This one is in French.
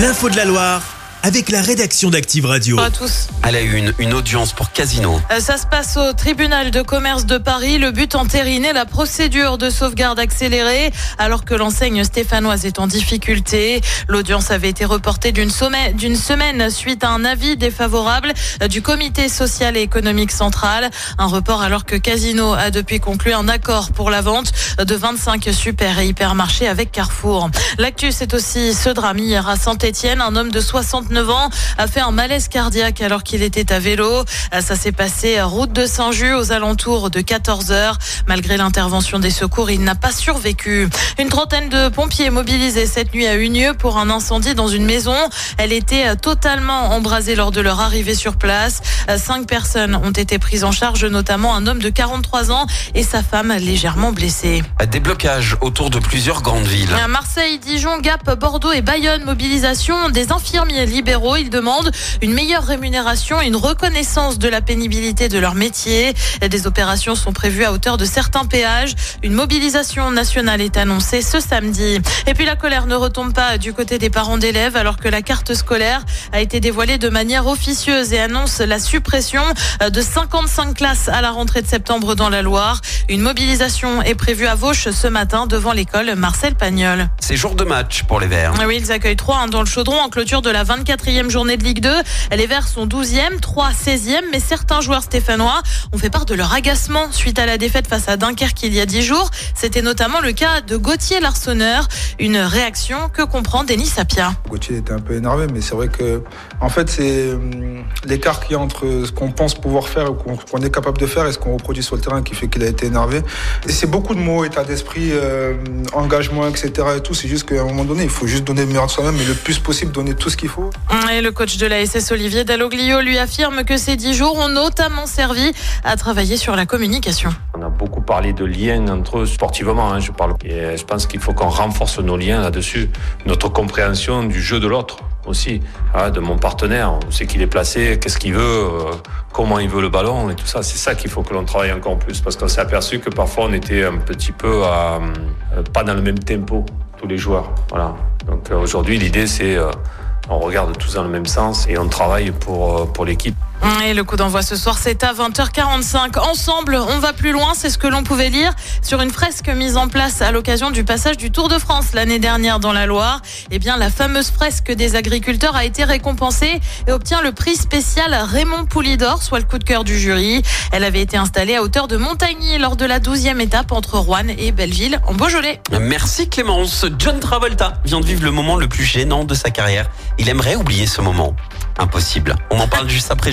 L'info de la Loire avec la rédaction d'Active Radio. Bonjour à tous. Elle a eu une, une audience pour Casino. Euh, Ça se passe au tribunal de commerce de Paris. Le but entériner la procédure de sauvegarde accélérée alors que l'enseigne stéphanoise est en difficulté. L'audience avait été reportée d'une semaine suite à un avis défavorable euh, du comité social et économique central. Un report alors que Casino a depuis conclu un accord pour la vente de 25 super et hypermarchés avec Carrefour. L'actu, c'est aussi ce drame hier à Saint-Etienne. Un homme de 69 ans a fait un malaise cardiaque alors qu'il était à vélo. Ça s'est passé à route de Saint-Just aux alentours de 14 heures. Malgré l'intervention des secours, il n'a pas survécu. Une trentaine de pompiers mobilisés cette nuit à Unieux pour un incendie dans une maison. Elle était totalement embrasée lors de leur arrivée sur place. Cinq personnes ont été prises en charge, notamment un homme de 43 ans et sa femme légèrement blessée. Des blocages autour de plusieurs grandes villes. À Marseille, Dijon, Gap, Bordeaux et Bayonne, mobilisation des infirmiers libéraux. Ils demandent une meilleure rémunération et une reconnaissance de la pénibilité de leur métier. Des opérations sont prévues à hauteur de certains péages. Une mobilisation nationale est annoncée ce samedi. Et puis la colère ne retombe pas du côté des parents d'élèves alors que la carte scolaire a été dévoilée de manière officieuse et annonce la suppression de 55 classes à la rentrée de septembre dans la Loire. Une mobilisation est prévue à Vauche ce matin devant l'école Marcel Pagnol. C'est jour de match pour les Verts. Oui, ils accueillent 3 dans le chaudron en clôture de la 24e journée de Ligue 2. Les Verts sont 12e, 3 16e, mais certains joueurs stéphanois ont fait part de leur agacement suite à la défaite face à Dunkerque il y a 10 jours. C'était notamment le cas de Gauthier Larsonneur. Une réaction que comprend Denis Sapia. Gauthier était un peu énervé, mais c'est vrai que, en fait, c'est hum, l'écart qu'il y a entre ce qu'on pense pouvoir faire ou qu'on est capable de faire et ce qu'on reproduit sur le terrain qui fait qu'il a été énervé. Et c'est beaucoup de mots, état d'esprit, euh, engagement, etc. et tout. C'est juste qu'à un moment donné, il faut juste donner le meilleur de soi-même et le plus possible donner tout ce qu'il faut. Et le coach de la SS Olivier Dalloglio lui affirme que ces 10 jours ont notamment servi à travailler sur la communication. On a beaucoup parlé de liens entre eux sportivement, hein, je parle. Et euh, je pense qu'il faut qu'on renforce nos liens là-dessus, notre compréhension du jeu de l'autre aussi, hein, de mon partenaire, où c'est qu'il est placé, qu'est-ce qu'il veut, euh, comment il veut le ballon et tout ça. C'est ça qu'il faut que l'on travaille encore plus, parce qu'on s'est aperçu que parfois on était un petit peu à, euh, pas dans le même tempo, tous les joueurs. Voilà. Donc euh, aujourd'hui, l'idée c'est euh, on regarde tous dans le même sens et on travaille pour, euh, l'équipe. Et le coup d'envoi ce soir, c'est à 20h45. Ensemble, on va plus loin, c'est ce que l'on pouvait lire sur une fresque mise en place à l'occasion du passage du Tour de France l'année dernière dans la Loire. Eh bien, la fameuse fresque des agriculteurs a été récompensée et obtient le prix spécial Raymond Poulidor, soit le coup de cœur du jury. Elle avait été installée à hauteur de Montagny lors de la 12e étape entre Rouen et Belleville en Beaujolais. Merci Clémence. John Travolta vient de vivre le moment le plus gênant de sa carrière. Il aimerait oublier ce moment. Impossible. On en parle juste après